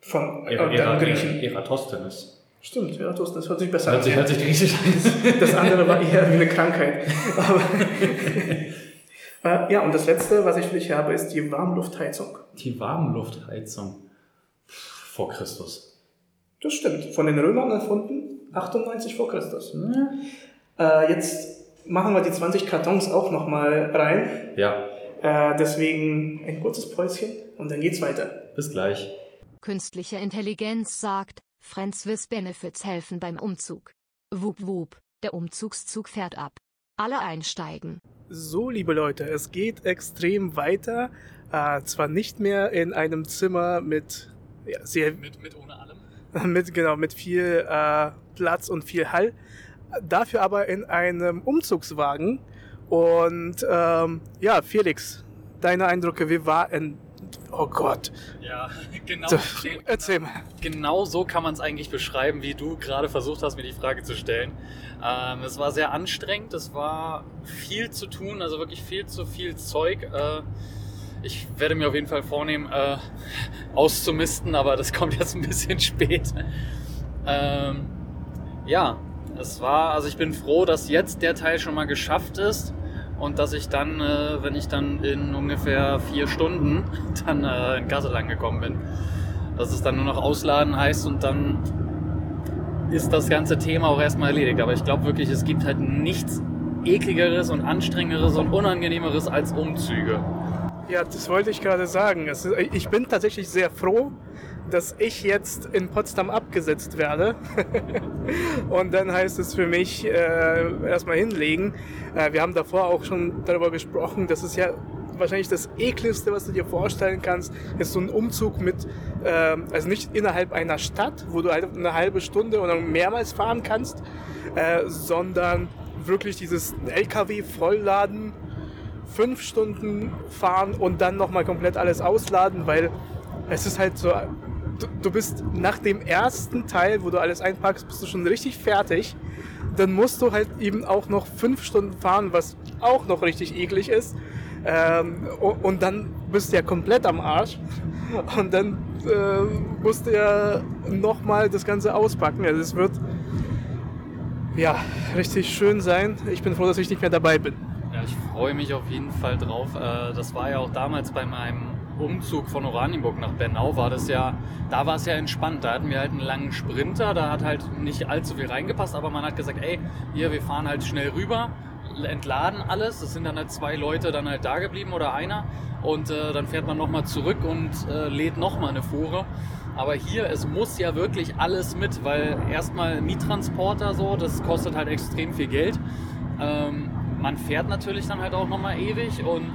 Von äh, der Griechen. Eratosthenes. Stimmt, Eratosthenes hört sich besser hört an. hört sich griechisch an. Das andere war eher wie eine Krankheit. Aber äh, ja, und das letzte, was ich für dich habe, ist die Warmluftheizung. Die Warmluftheizung vor Christus. Das stimmt. Von den Römern erfunden, 98 vor Christus. Äh, jetzt machen wir die 20 Kartons auch nochmal rein. Ja. Äh, deswegen ein kurzes Päuschen und dann geht's weiter. Bis gleich. Künstliche Intelligenz sagt, Friends with Benefits helfen beim Umzug. Wup wup, der Umzugszug fährt ab. Alle einsteigen. So, liebe Leute, es geht extrem weiter. Äh, zwar nicht mehr in einem Zimmer mit ja, sehr mit, mit ohne allem. Mit genau mit viel äh, Platz und viel Hall. Dafür aber in einem Umzugswagen. Und ähm, ja, Felix, deine Eindrücke, wie war in Oh Gott. Ja, genau. So, erzähl mal. Genau so kann man es eigentlich beschreiben, wie du gerade versucht hast, mir die Frage zu stellen. Ähm, es war sehr anstrengend, es war viel zu tun, also wirklich viel zu viel Zeug. Äh, ich werde mir auf jeden Fall vornehmen, äh, auszumisten, aber das kommt jetzt ein bisschen spät. Ähm, ja, Es war, also ich bin froh, dass jetzt der Teil schon mal geschafft ist und dass ich dann, äh, wenn ich dann in ungefähr vier Stunden dann äh, in Kassel angekommen bin, dass es dann nur noch ausladen heißt und dann ist das ganze Thema auch erstmal erledigt. Aber ich glaube wirklich, es gibt halt nichts ekligeres und anstrengenderes und unangenehmeres als Umzüge. Ja, das wollte ich gerade sagen. Ich bin tatsächlich sehr froh, dass ich jetzt in Potsdam abgesetzt werde. und dann heißt es für mich äh, erstmal hinlegen. Äh, wir haben davor auch schon darüber gesprochen, dass es ja wahrscheinlich das ekligste, was du dir vorstellen kannst, ist so ein Umzug mit, äh, also nicht innerhalb einer Stadt, wo du halt eine halbe Stunde oder mehrmals fahren kannst, äh, sondern wirklich dieses LKW vollladen, fünf Stunden fahren und dann nochmal komplett alles ausladen, weil es ist halt so, du, du bist nach dem ersten Teil, wo du alles einpackst, bist du schon richtig fertig. Dann musst du halt eben auch noch fünf Stunden fahren, was auch noch richtig eklig ist. Ähm, und dann bist du ja komplett am Arsch. Und dann äh, musst du ja nochmal das Ganze auspacken. Also es wird ja richtig schön sein. Ich bin froh, dass ich nicht mehr dabei bin. Ja, ich freue mich auf jeden Fall drauf. Äh, das war ja auch damals bei meinem Umzug von Oranienburg nach Bernau war das ja, da war es ja entspannt. Da hatten wir halt einen langen Sprinter, da hat halt nicht allzu viel reingepasst, aber man hat gesagt, ey, hier, wir fahren halt schnell rüber entladen alles. Es sind dann halt zwei Leute dann halt da geblieben oder einer. Und äh, dann fährt man nochmal zurück und äh, lädt nochmal eine Fuhre. Aber hier, es muss ja wirklich alles mit, weil erstmal Miettransporter so, das kostet halt extrem viel Geld. Ähm, man fährt natürlich dann halt auch nochmal ewig und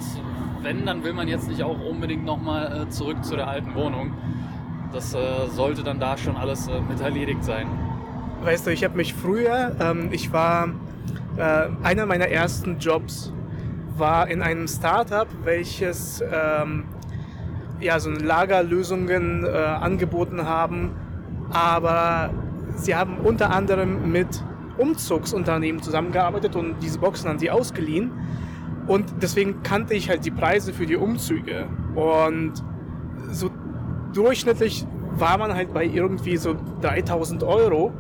wenn, dann will man jetzt nicht auch unbedingt nochmal äh, zurück zu der alten Wohnung. Das äh, sollte dann da schon alles äh, mit erledigt sein. Weißt du, ich habe mich früher, ähm, ich war äh, einer meiner ersten Jobs war in einem Startup, welches ähm, ja, so Lagerlösungen äh, angeboten haben, aber sie haben unter anderem mit Umzugsunternehmen zusammengearbeitet und diese Boxen an sie ausgeliehen. Und deswegen kannte ich halt die Preise für die Umzüge. Und so durchschnittlich war man halt bei irgendwie so 3000 Euro.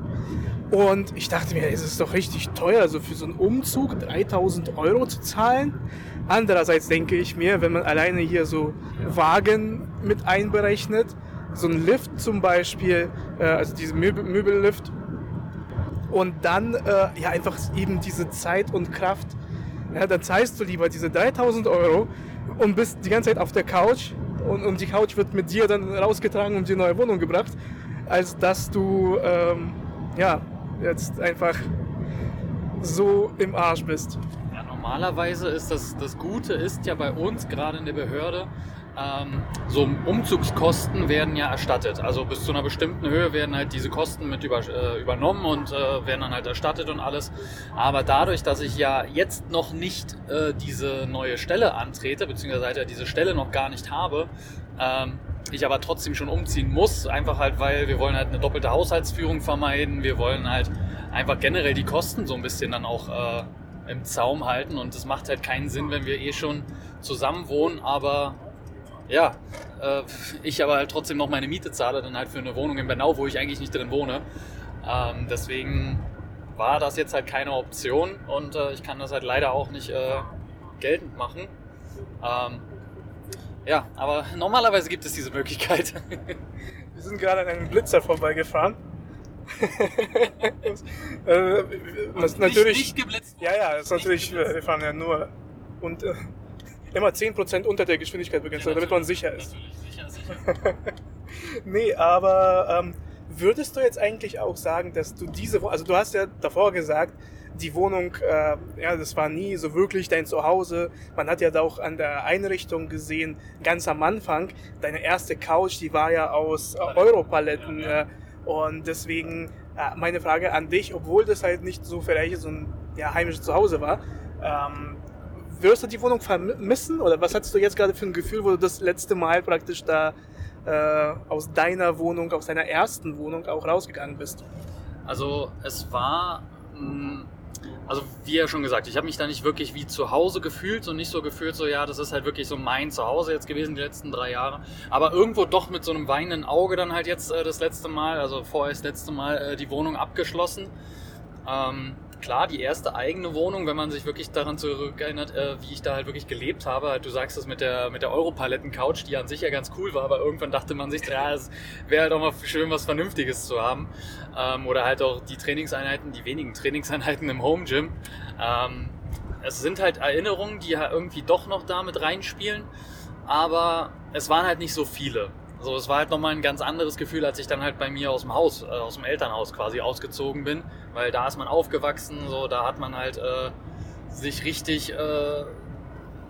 Und ich dachte mir, es ist doch richtig teuer, so für so einen Umzug 3000 Euro zu zahlen. Andererseits denke ich mir, wenn man alleine hier so Wagen mit einberechnet, so ein Lift zum Beispiel, äh, also diese Möbel Möbellift, und dann äh, ja einfach eben diese Zeit und Kraft, ja, dann zahlst du lieber diese 3000 Euro und bist die ganze Zeit auf der Couch und, und die Couch wird mit dir dann rausgetragen und die neue Wohnung gebracht, als dass du ähm, ja jetzt einfach so im Arsch bist. Ja, normalerweise ist das, das Gute ist ja bei uns, gerade in der Behörde, ähm, so Umzugskosten werden ja erstattet. Also bis zu einer bestimmten Höhe werden halt diese Kosten mit über, äh, übernommen und äh, werden dann halt erstattet und alles. Aber dadurch, dass ich ja jetzt noch nicht äh, diese neue Stelle antrete, beziehungsweise halt ja diese Stelle noch gar nicht habe, ähm, ich aber trotzdem schon umziehen muss, einfach halt, weil wir wollen halt eine doppelte Haushaltsführung vermeiden, wir wollen halt einfach generell die Kosten so ein bisschen dann auch äh, im Zaum halten und es macht halt keinen Sinn, wenn wir eh schon zusammen wohnen, aber ja, äh, ich aber halt trotzdem noch meine Miete zahle, dann halt für eine Wohnung in Bernau, wo ich eigentlich nicht drin wohne. Ähm, deswegen war das jetzt halt keine Option und äh, ich kann das halt leider auch nicht äh, geltend machen. Ähm, ja, aber normalerweise gibt es diese Möglichkeit. Wir sind gerade an einem Blitzer vorbeigefahren. äh, natürlich nicht, nicht geblitzt. Ja, ja, das ist natürlich, wir fahren ja nur und äh, immer 10% unter der Geschwindigkeit begrenzt, ja, damit man sicher ist. Sicher, sicher. nee, aber ähm, würdest du jetzt eigentlich auch sagen, dass du diese, also du hast ja davor gesagt, die Wohnung, äh, ja, das war nie so wirklich dein Zuhause. Man hat ja da auch an der Einrichtung gesehen, ganz am Anfang, deine erste Couch, die war ja aus äh, Europaletten. Äh, und deswegen äh, meine Frage an dich, obwohl das halt nicht so vielleicht so ein ja, heimisches Zuhause war, ähm, wirst du die Wohnung vermissen? Oder was hattest du jetzt gerade für ein Gefühl, wo du das letzte Mal praktisch da äh, aus deiner Wohnung, aus deiner ersten Wohnung auch rausgegangen bist? Also es war, mm, also wie ja schon gesagt, ich habe mich da nicht wirklich wie zu Hause gefühlt und nicht so gefühlt, so ja, das ist halt wirklich so mein Zuhause jetzt gewesen die letzten drei Jahre. Aber irgendwo doch mit so einem weinenden Auge dann halt jetzt äh, das letzte Mal, also vorher das letzte Mal äh, die Wohnung abgeschlossen. Ähm, klar, die erste eigene Wohnung, wenn man sich wirklich daran zurückerinnert, äh, wie ich da halt wirklich gelebt habe. Du sagst es mit der, mit der Europaletten-Couch, die an sich ja ganz cool war, aber irgendwann dachte man sich, ja, es wäre halt auch mal schön, was Vernünftiges zu haben. Ähm, oder halt auch die Trainingseinheiten, die wenigen Trainingseinheiten im Home Gym. Ähm, es sind halt Erinnerungen, die ja irgendwie doch noch da mit reinspielen, aber es waren halt nicht so viele. Also es war halt nochmal ein ganz anderes Gefühl, als ich dann halt bei mir aus dem Haus, äh, aus dem Elternhaus quasi ausgezogen bin, weil da ist man aufgewachsen, so da hat man halt äh, sich richtig äh,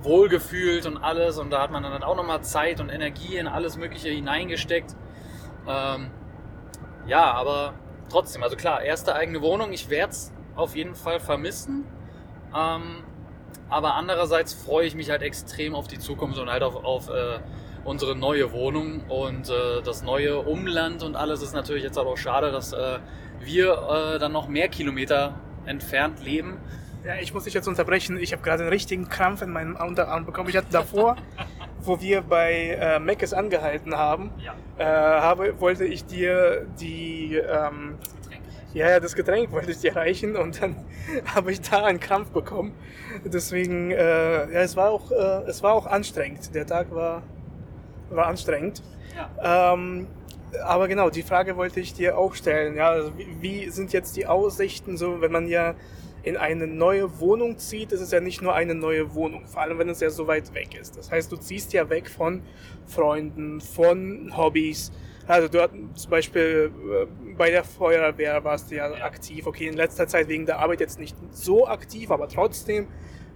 wohlgefühlt und alles und da hat man dann halt auch nochmal Zeit und Energie in alles Mögliche hineingesteckt. Ähm, ja, aber trotzdem, also klar, erste eigene Wohnung, ich werde es auf jeden Fall vermissen. Ähm, aber andererseits freue ich mich halt extrem auf die Zukunft und halt auf, auf äh, unsere neue Wohnung und äh, das neue Umland und alles ist natürlich jetzt aber auch schade, dass äh, wir äh, dann noch mehr Kilometer entfernt leben. Ja, ich muss dich jetzt unterbrechen. Ich habe gerade einen richtigen Krampf in meinem Unterarm bekommen. Ich hatte davor, wo wir bei äh, Meckes angehalten haben, ja. äh, habe, wollte ich dir die ähm, ja, ja, das Getränk wollte ich dir reichen und dann habe ich da einen Krampf bekommen. Deswegen, äh, ja, es war auch, äh, es war auch anstrengend. Der Tag war war anstrengend. Ja. Ähm, aber genau, die Frage wollte ich dir auch stellen. Ja, also wie, sind jetzt die Aussichten so, wenn man ja in eine neue Wohnung zieht, ist es ja nicht nur eine neue Wohnung, vor allem wenn es ja so weit weg ist. Das heißt, du ziehst ja weg von Freunden, von Hobbys. Also du zum Beispiel äh, bei der Feuerwehr warst du ja aktiv. Okay, in letzter Zeit wegen der Arbeit jetzt nicht so aktiv, aber trotzdem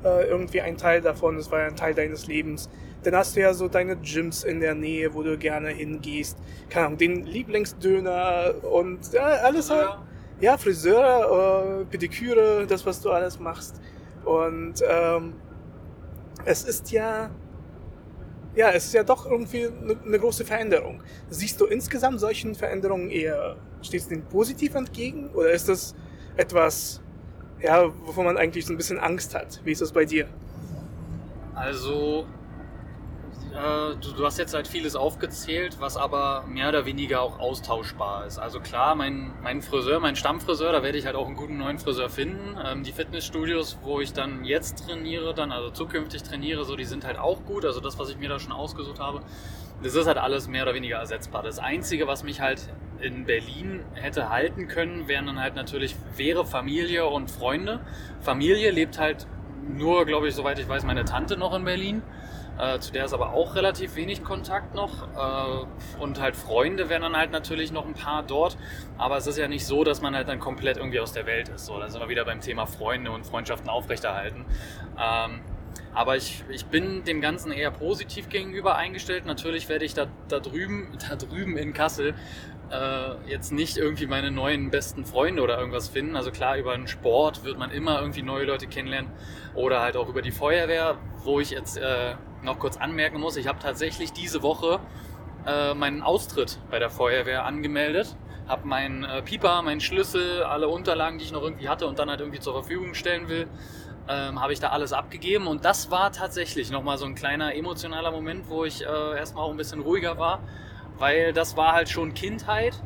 äh, irgendwie ein Teil davon. Es war ja ein Teil deines Lebens. Dann hast du ja so deine Gyms in der Nähe, wo du gerne hingehst. Keine Ahnung, den Lieblingsdöner und ja, alles halt. Ja, Friseur, äh, Pediküre, das, was du alles machst. Und ähm, es ist ja, ja, es ist ja doch irgendwie eine, eine große Veränderung. Siehst du insgesamt solchen Veränderungen eher, stehst du denen positiv entgegen oder ist das etwas, ja, wovon man eigentlich so ein bisschen Angst hat? Wie ist das bei dir? Also äh, du, du, hast jetzt halt vieles aufgezählt, was aber mehr oder weniger auch austauschbar ist. Also klar, mein, mein Friseur, mein Stammfriseur, da werde ich halt auch einen guten neuen Friseur finden. Ähm, die Fitnessstudios, wo ich dann jetzt trainiere, dann also zukünftig trainiere, so die sind halt auch gut. Also das, was ich mir da schon ausgesucht habe, das ist halt alles mehr oder weniger ersetzbar. Das Einzige, was mich halt in Berlin hätte halten können, wären dann halt natürlich, wäre Familie und Freunde. Familie lebt halt nur, glaube ich, soweit ich weiß, meine Tante noch in Berlin. Äh, zu der ist aber auch relativ wenig Kontakt noch. Äh, und halt Freunde wären dann halt natürlich noch ein paar dort. Aber es ist ja nicht so, dass man halt dann komplett irgendwie aus der Welt ist. So, dann sind wir wieder beim Thema Freunde und Freundschaften aufrechterhalten. Ähm, aber ich, ich bin dem Ganzen eher positiv gegenüber eingestellt. Natürlich werde ich da, da, drüben, da drüben in Kassel äh, jetzt nicht irgendwie meine neuen besten Freunde oder irgendwas finden. Also klar, über den Sport wird man immer irgendwie neue Leute kennenlernen oder halt auch über die Feuerwehr, wo ich jetzt äh, noch kurz anmerken muss, ich habe tatsächlich diese Woche äh, meinen Austritt bei der Feuerwehr angemeldet, habe meinen äh, Pieper, meinen Schlüssel, alle Unterlagen, die ich noch irgendwie hatte und dann halt irgendwie zur Verfügung stellen will, ähm, habe ich da alles abgegeben und das war tatsächlich nochmal so ein kleiner emotionaler Moment, wo ich äh, erstmal auch ein bisschen ruhiger war, weil das war halt schon Kindheit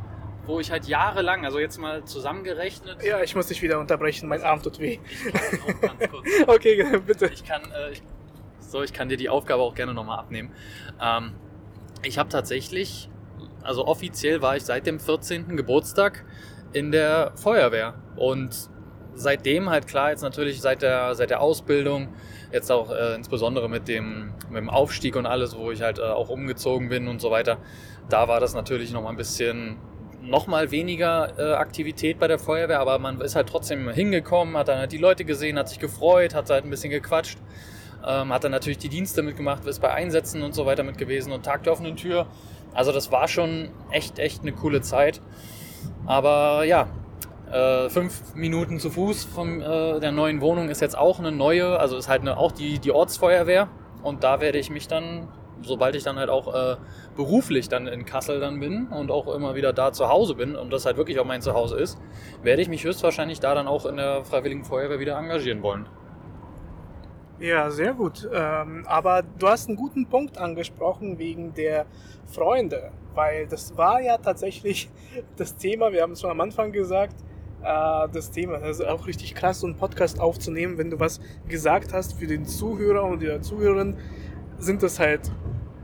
wo ich halt jahrelang, also jetzt mal zusammengerechnet. Ja, ich muss dich wieder unterbrechen, mein Arm tut weh. Ich kann auch ganz kurz. okay, bitte. Ich kann, äh, ich so, ich kann dir die Aufgabe auch gerne nochmal abnehmen. Ähm, ich habe tatsächlich, also offiziell war ich seit dem 14. Geburtstag in der Feuerwehr und seitdem halt klar, jetzt natürlich seit der, seit der Ausbildung, jetzt auch äh, insbesondere mit dem, mit dem Aufstieg und alles, wo ich halt äh, auch umgezogen bin und so weiter, da war das natürlich nochmal ein bisschen nochmal weniger äh, Aktivität bei der Feuerwehr, aber man ist halt trotzdem hingekommen, hat dann halt die Leute gesehen, hat sich gefreut, hat halt ein bisschen gequatscht. Ähm, hat dann natürlich die Dienste mitgemacht, ist bei Einsätzen und so weiter mit gewesen und Tag der offenen Tür. Also das war schon echt, echt eine coole Zeit. Aber ja, äh, fünf Minuten zu Fuß von äh, der neuen Wohnung ist jetzt auch eine neue, also ist halt eine, auch die, die Ortsfeuerwehr. Und da werde ich mich dann, sobald ich dann halt auch äh, beruflich dann in Kassel dann bin und auch immer wieder da zu Hause bin und das halt wirklich auch mein Zuhause ist, werde ich mich höchstwahrscheinlich da dann auch in der Freiwilligen Feuerwehr wieder engagieren wollen. Ja, sehr gut. Ähm, aber du hast einen guten Punkt angesprochen wegen der Freunde, weil das war ja tatsächlich das Thema, wir haben es schon am Anfang gesagt, äh, das Thema. Das ist auch richtig krass, so einen Podcast aufzunehmen, wenn du was gesagt hast für den Zuhörer und die Zuhörerin, sind das halt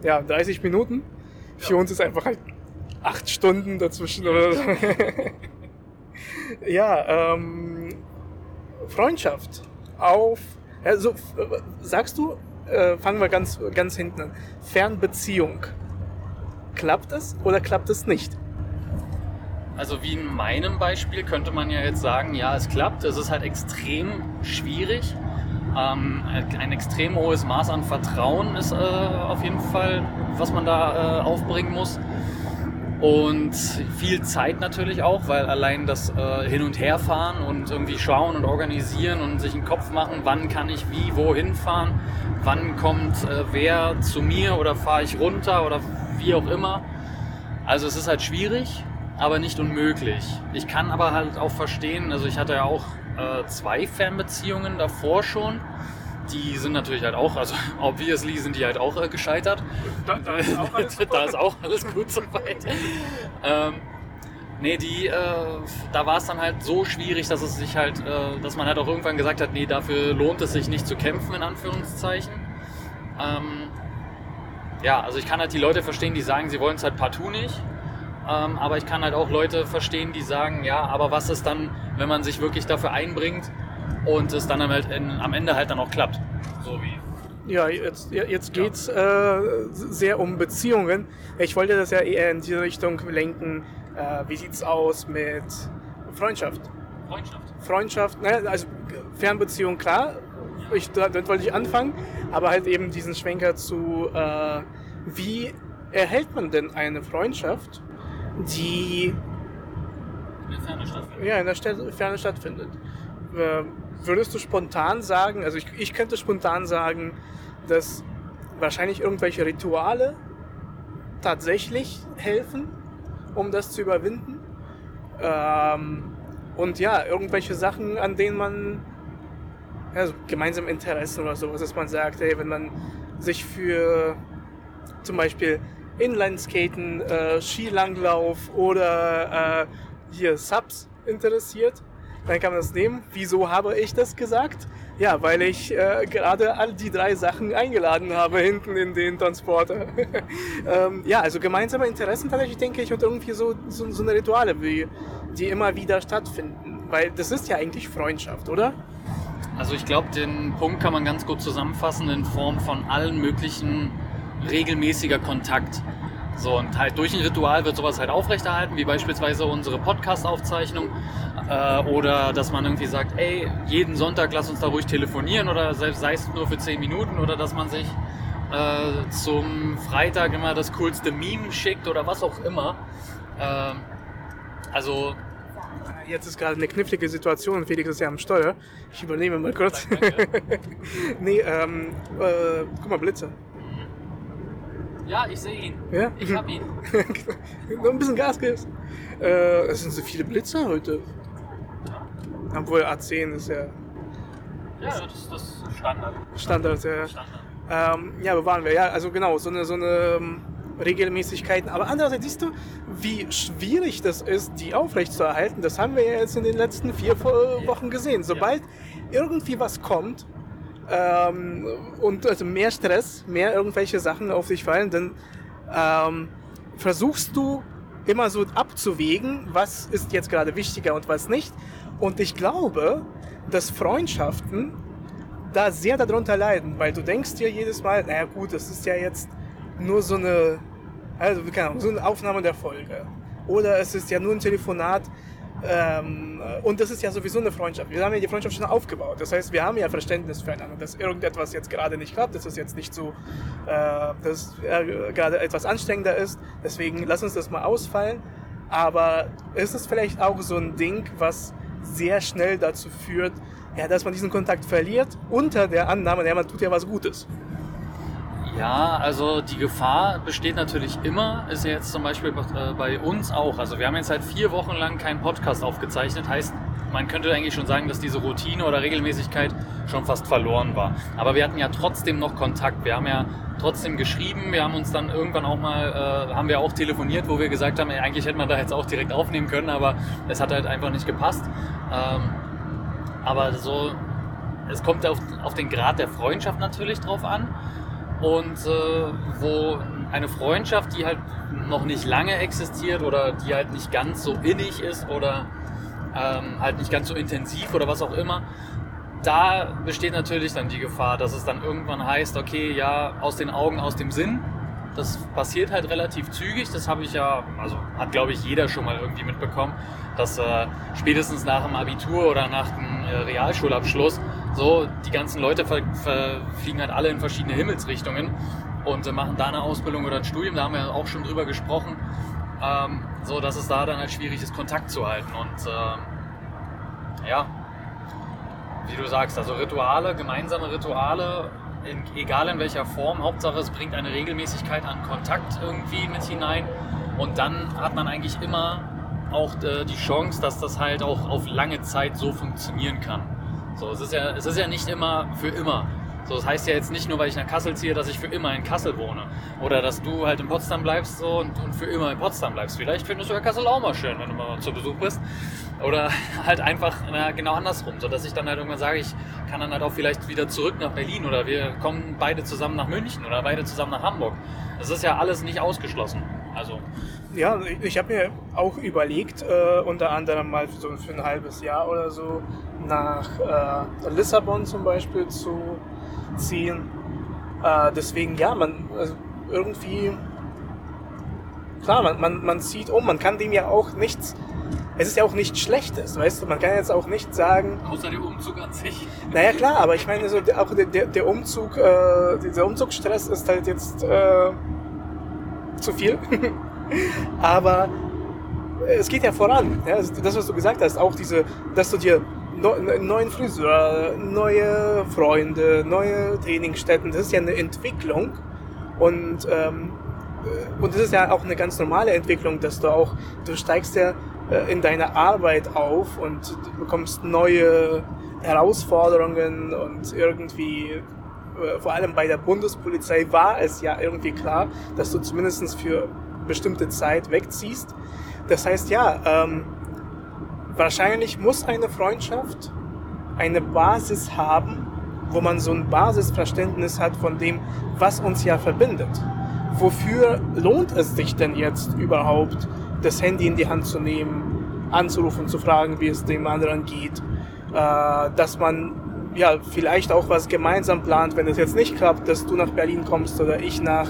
ja, 30 Minuten. Für uns ist einfach halt acht Stunden dazwischen oder ja, ähm, Freundschaft auf. Also, sagst du, äh, fangen wir ganz, ganz hinten an. Fernbeziehung. Klappt es oder klappt es nicht? Also wie in meinem Beispiel könnte man ja jetzt sagen, ja, es klappt. Es ist halt extrem schwierig. Ähm, ein extrem hohes Maß an Vertrauen ist äh, auf jeden Fall, was man da äh, aufbringen muss. Und viel Zeit natürlich auch, weil allein das äh, Hin- und Herfahren und irgendwie schauen und organisieren und sich einen Kopf machen, wann kann ich wie, wohin fahren, wann kommt äh, wer zu mir oder fahre ich runter oder wie auch immer. Also es ist halt schwierig, aber nicht unmöglich. Ich kann aber halt auch verstehen, also ich hatte ja auch äh, zwei Fernbeziehungen davor schon die sind natürlich halt auch, also obviously sind die halt auch äh, gescheitert. Da, da, ist auch alles, da ist auch alles gut soweit. ähm, nee, die, äh, da war es dann halt so schwierig, dass es sich halt, äh, dass man halt auch irgendwann gesagt hat, nee, dafür lohnt es sich nicht zu kämpfen, in Anführungszeichen. Ähm, ja, also ich kann halt die Leute verstehen, die sagen, sie wollen es halt partout nicht. Ähm, aber ich kann halt auch Leute verstehen, die sagen, ja, aber was ist dann, wenn man sich wirklich dafür einbringt und es dann halt in, am Ende halt dann auch klappt. So wie. Ja, jetzt, jetzt geht es äh, sehr um Beziehungen. Ich wollte das ja eher in diese Richtung lenken. Äh, wie es aus mit Freundschaft? Freundschaft. Freundschaft, ne, also Fernbeziehung, klar. Ich, damit wollte ich anfangen, aber halt eben diesen Schwenker zu, äh, wie erhält man denn eine Freundschaft, die in der Ferne stattfindet? Ja, in der Ferne stattfindet. Ähm, würdest du spontan sagen, also ich, ich könnte spontan sagen, dass wahrscheinlich irgendwelche Rituale tatsächlich helfen, um das zu überwinden. Ähm, und ja, irgendwelche Sachen, an denen man also gemeinsam Interessen oder sowas, dass man sagt, hey, wenn man sich für zum Beispiel Inlineskaten, äh, Skilanglauf oder äh, hier Subs interessiert, dann kann man das nehmen. Wieso habe ich das gesagt? Ja, weil ich äh, gerade all die drei Sachen eingeladen habe hinten in den Transporter. ähm, ja, also gemeinsame Interessen tatsächlich, denke ich, und irgendwie so, so, so eine Rituale, wie, die immer wieder stattfinden. Weil das ist ja eigentlich Freundschaft, oder? Also ich glaube, den Punkt kann man ganz gut zusammenfassen in Form von allen möglichen regelmäßiger Kontakt. So, und halt durch ein Ritual wird sowas halt aufrechterhalten, wie beispielsweise unsere Podcast-Aufzeichnung. Äh, oder dass man irgendwie sagt, ey, jeden Sonntag lass uns da ruhig telefonieren oder selbst sei es nur für 10 Minuten oder dass man sich äh, zum Freitag immer das coolste Meme schickt oder was auch immer. Äh, also. Jetzt ist gerade eine knifflige Situation, Felix ist ja am Steuer. Ich übernehme mal kurz. nee, ähm, äh, guck mal, Blitze. Ja, ich sehe ihn. Ja? Ich hab ihn. Noch ein bisschen Gas gibst. Äh, es sind so viele Blitzer heute. Obwohl A10 ist ja. Ja, das ist das Standard. Standard, ja. Standard. Ähm, ja, bewahren wir. Ja, also genau, so eine, so eine ähm, Regelmäßigkeiten. Aber andererseits siehst du, wie schwierig das ist, die aufrechtzuerhalten. Das haben wir ja jetzt in den letzten vier Wochen gesehen. Sobald irgendwie was kommt, ähm, und also mehr Stress, mehr irgendwelche Sachen auf dich fallen, dann ähm, versuchst du immer so abzuwägen, was ist jetzt gerade wichtiger und was nicht. Und ich glaube, dass Freundschaften da sehr darunter leiden, weil du denkst dir jedes Mal, naja gut, das ist ja jetzt nur so eine, also keine Ahnung, so eine Aufnahme der Folge. Oder es ist ja nur ein Telefonat, ähm, und das ist ja sowieso eine Freundschaft. Wir haben ja die Freundschaft schon aufgebaut. Das heißt, wir haben ja Verständnis füreinander, dass irgendetwas jetzt gerade nicht klappt, dass es jetzt nicht so, äh, dass äh, gerade etwas anstrengender ist. Deswegen lass uns das mal ausfallen. Aber ist es vielleicht auch so ein Ding, was sehr schnell dazu führt, ja, dass man diesen Kontakt verliert, unter der Annahme, ja, man tut ja was Gutes. Ja, also die Gefahr besteht natürlich immer, ist ja jetzt zum Beispiel bei uns auch. Also wir haben jetzt seit vier Wochen lang keinen Podcast aufgezeichnet, heißt, man könnte eigentlich schon sagen, dass diese Routine oder Regelmäßigkeit schon fast verloren war. Aber wir hatten ja trotzdem noch Kontakt. Wir haben ja trotzdem geschrieben. Wir haben uns dann irgendwann auch mal, äh, haben wir auch telefoniert, wo wir gesagt haben, ey, eigentlich hätte man da jetzt auch direkt aufnehmen können, aber es hat halt einfach nicht gepasst. Ähm, aber so, es kommt auf, auf den Grad der Freundschaft natürlich drauf an. Und äh, wo eine Freundschaft, die halt noch nicht lange existiert oder die halt nicht ganz so innig ist oder ähm, halt nicht ganz so intensiv oder was auch immer, da besteht natürlich dann die Gefahr, dass es dann irgendwann heißt, okay, ja, aus den Augen, aus dem Sinn. Das passiert halt relativ zügig. Das habe ich ja, also hat glaube ich jeder schon mal irgendwie mitbekommen, dass äh, spätestens nach dem Abitur oder nach dem äh, Realschulabschluss so die ganzen Leute fliegen halt alle in verschiedene Himmelsrichtungen und machen da eine Ausbildung oder ein Studium. Da haben wir auch schon drüber gesprochen. Ähm, so dass es da dann halt schwierig ist, Kontakt zu halten. Und äh, ja, wie du sagst, also Rituale, gemeinsame Rituale, in, egal in welcher Form, Hauptsache es bringt eine Regelmäßigkeit an Kontakt irgendwie mit hinein. Und dann hat man eigentlich immer auch äh, die Chance, dass das halt auch auf lange Zeit so funktionieren kann. So, es ist ja, es ist ja nicht immer für immer. So, das heißt ja jetzt nicht nur, weil ich nach Kassel ziehe, dass ich für immer in Kassel wohne. Oder dass du halt in Potsdam bleibst so, und, und für immer in Potsdam bleibst. Vielleicht findest du ja Kassel auch mal schön, wenn du mal zu Besuch bist. Oder halt einfach na, genau andersrum, sodass ich dann halt irgendwann sage, ich kann dann halt auch vielleicht wieder zurück nach Berlin oder wir kommen beide zusammen nach München oder beide zusammen nach Hamburg. Das ist ja alles nicht ausgeschlossen. Also. Ja, ich habe mir auch überlegt, äh, unter anderem mal für, so, für ein halbes Jahr oder so nach äh, Lissabon zum Beispiel zu ziehen. Äh, deswegen, ja, man also irgendwie, klar, man, man, man zieht um, man kann dem ja auch nichts, es ist ja auch nichts Schlechtes, weißt du, man kann jetzt auch nicht sagen... Außer der Umzug an sich. Naja, klar, aber ich meine, so, auch der, der, der Umzug, äh, dieser Umzugsstress ist halt jetzt äh, zu viel. aber es geht ja voran. Ja? Das, was du gesagt hast, auch diese, dass du dir neuen Friseur, neue Freunde, neue Trainingsstätten. Das ist ja eine Entwicklung. Und, ähm, äh, und das ist ja auch eine ganz normale Entwicklung, dass du auch, du steigst ja äh, in deiner Arbeit auf und du bekommst neue Herausforderungen und irgendwie, äh, vor allem bei der Bundespolizei war es ja irgendwie klar, dass du zumindest für bestimmte Zeit wegziehst. Das heißt, ja, ähm, wahrscheinlich muss eine Freundschaft eine Basis haben, wo man so ein Basisverständnis hat von dem, was uns ja verbindet. Wofür lohnt es sich denn jetzt überhaupt, das Handy in die Hand zu nehmen, anzurufen, zu fragen, wie es dem anderen geht, äh, dass man ja vielleicht auch was gemeinsam plant, wenn es jetzt nicht klappt, dass du nach Berlin kommst oder ich nach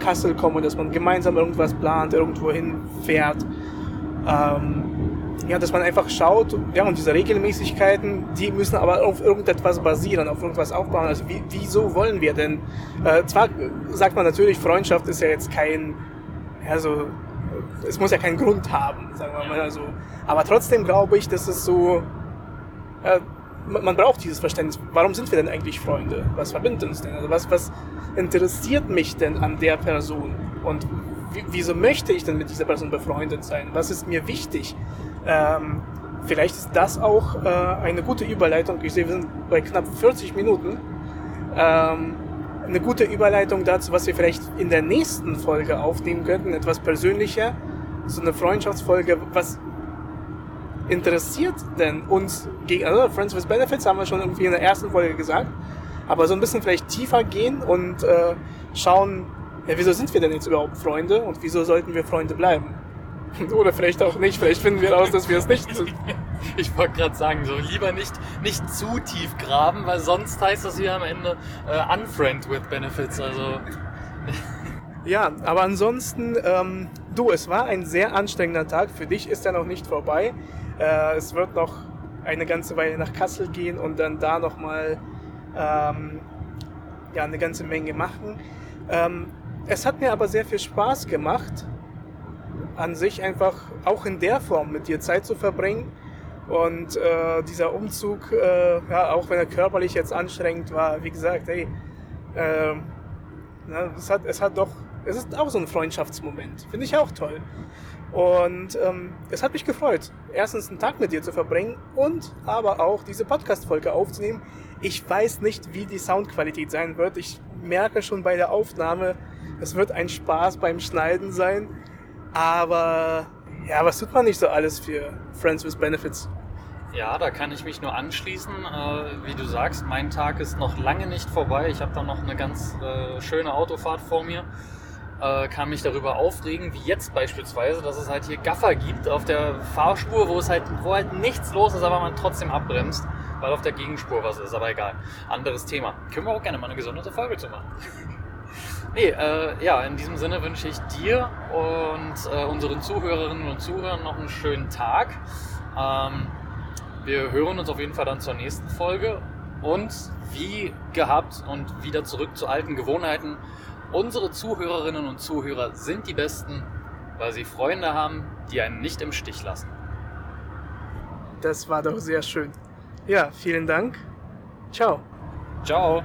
Kassel komme, dass man gemeinsam irgendwas plant, irgendwo hinfährt. Ähm, ja, dass man einfach schaut, ja, und diese Regelmäßigkeiten, die müssen aber auf irgendetwas basieren, auf irgendwas aufbauen. Also wie, wieso wollen wir denn? Äh, zwar sagt man natürlich, Freundschaft ist ja jetzt kein, ja, so, es muss ja keinen Grund haben, sagen wir mal so. Aber trotzdem glaube ich, dass es so, äh, man braucht dieses Verständnis. Warum sind wir denn eigentlich Freunde? Was verbindet uns denn? Also was, was interessiert mich denn an der Person? Und wieso möchte ich denn mit dieser Person befreundet sein? Was ist mir wichtig? Ähm, vielleicht ist das auch äh, eine gute Überleitung. Ich sehe, wir sind bei knapp 40 Minuten. Ähm, eine gute Überleitung dazu, was wir vielleicht in der nächsten Folge aufnehmen könnten, etwas persönlicher, so eine Freundschaftsfolge. Was interessiert denn uns gegen, also Friends with Benefits haben wir schon irgendwie in der ersten Folge gesagt, aber so ein bisschen vielleicht tiefer gehen und äh, schauen, ja, wieso sind wir denn jetzt überhaupt Freunde und wieso sollten wir Freunde bleiben? Oder vielleicht auch nicht. Vielleicht finden wir raus, dass wir es nicht sind. Ich wollte gerade sagen, so lieber nicht, nicht zu tief graben, weil sonst heißt das hier am Ende äh, unfriend with benefits. Also. ja, aber ansonsten, ähm, du, es war ein sehr anstrengender Tag. Für dich ist er noch nicht vorbei. Äh, es wird noch eine ganze Weile nach Kassel gehen und dann da nochmal ähm, ja, eine ganze Menge machen. Ähm, es hat mir aber sehr viel Spaß gemacht an sich einfach auch in der Form mit dir Zeit zu verbringen. Und äh, dieser Umzug, äh, ja, auch wenn er körperlich jetzt anstrengend war, wie gesagt, ey, äh, na, es, hat, es hat doch Es ist auch so ein Freundschaftsmoment. Finde ich auch toll. Und ähm, es hat mich gefreut, erstens einen Tag mit dir zu verbringen und aber auch diese Podcast-Folge aufzunehmen. Ich weiß nicht, wie die Soundqualität sein wird. Ich merke schon bei der Aufnahme, es wird ein Spaß beim Schneiden sein. Aber ja, was tut man nicht so alles für Friends with Benefits? Ja, da kann ich mich nur anschließen. Äh, wie du sagst, mein Tag ist noch lange nicht vorbei. Ich habe da noch eine ganz äh, schöne Autofahrt vor mir äh, kann mich darüber aufregen, wie jetzt beispielsweise, dass es halt hier Gaffer gibt auf der Fahrspur, wo es halt, wo halt nichts los ist, aber man trotzdem abbremst, weil auf der Gegenspur was ist, aber egal. Anderes Thema. Können wir auch gerne mal eine gesonderte Folge zu machen. nee, äh, ja, in diesem Sinne wünsche ich dir und äh, unseren Zuhörerinnen und Zuhörern noch einen schönen Tag. Ähm, wir hören uns auf jeden Fall dann zur nächsten Folge und wie gehabt und wieder zurück zu alten Gewohnheiten Unsere Zuhörerinnen und Zuhörer sind die Besten, weil sie Freunde haben, die einen nicht im Stich lassen. Das war doch sehr schön. Ja, vielen Dank. Ciao. Ciao.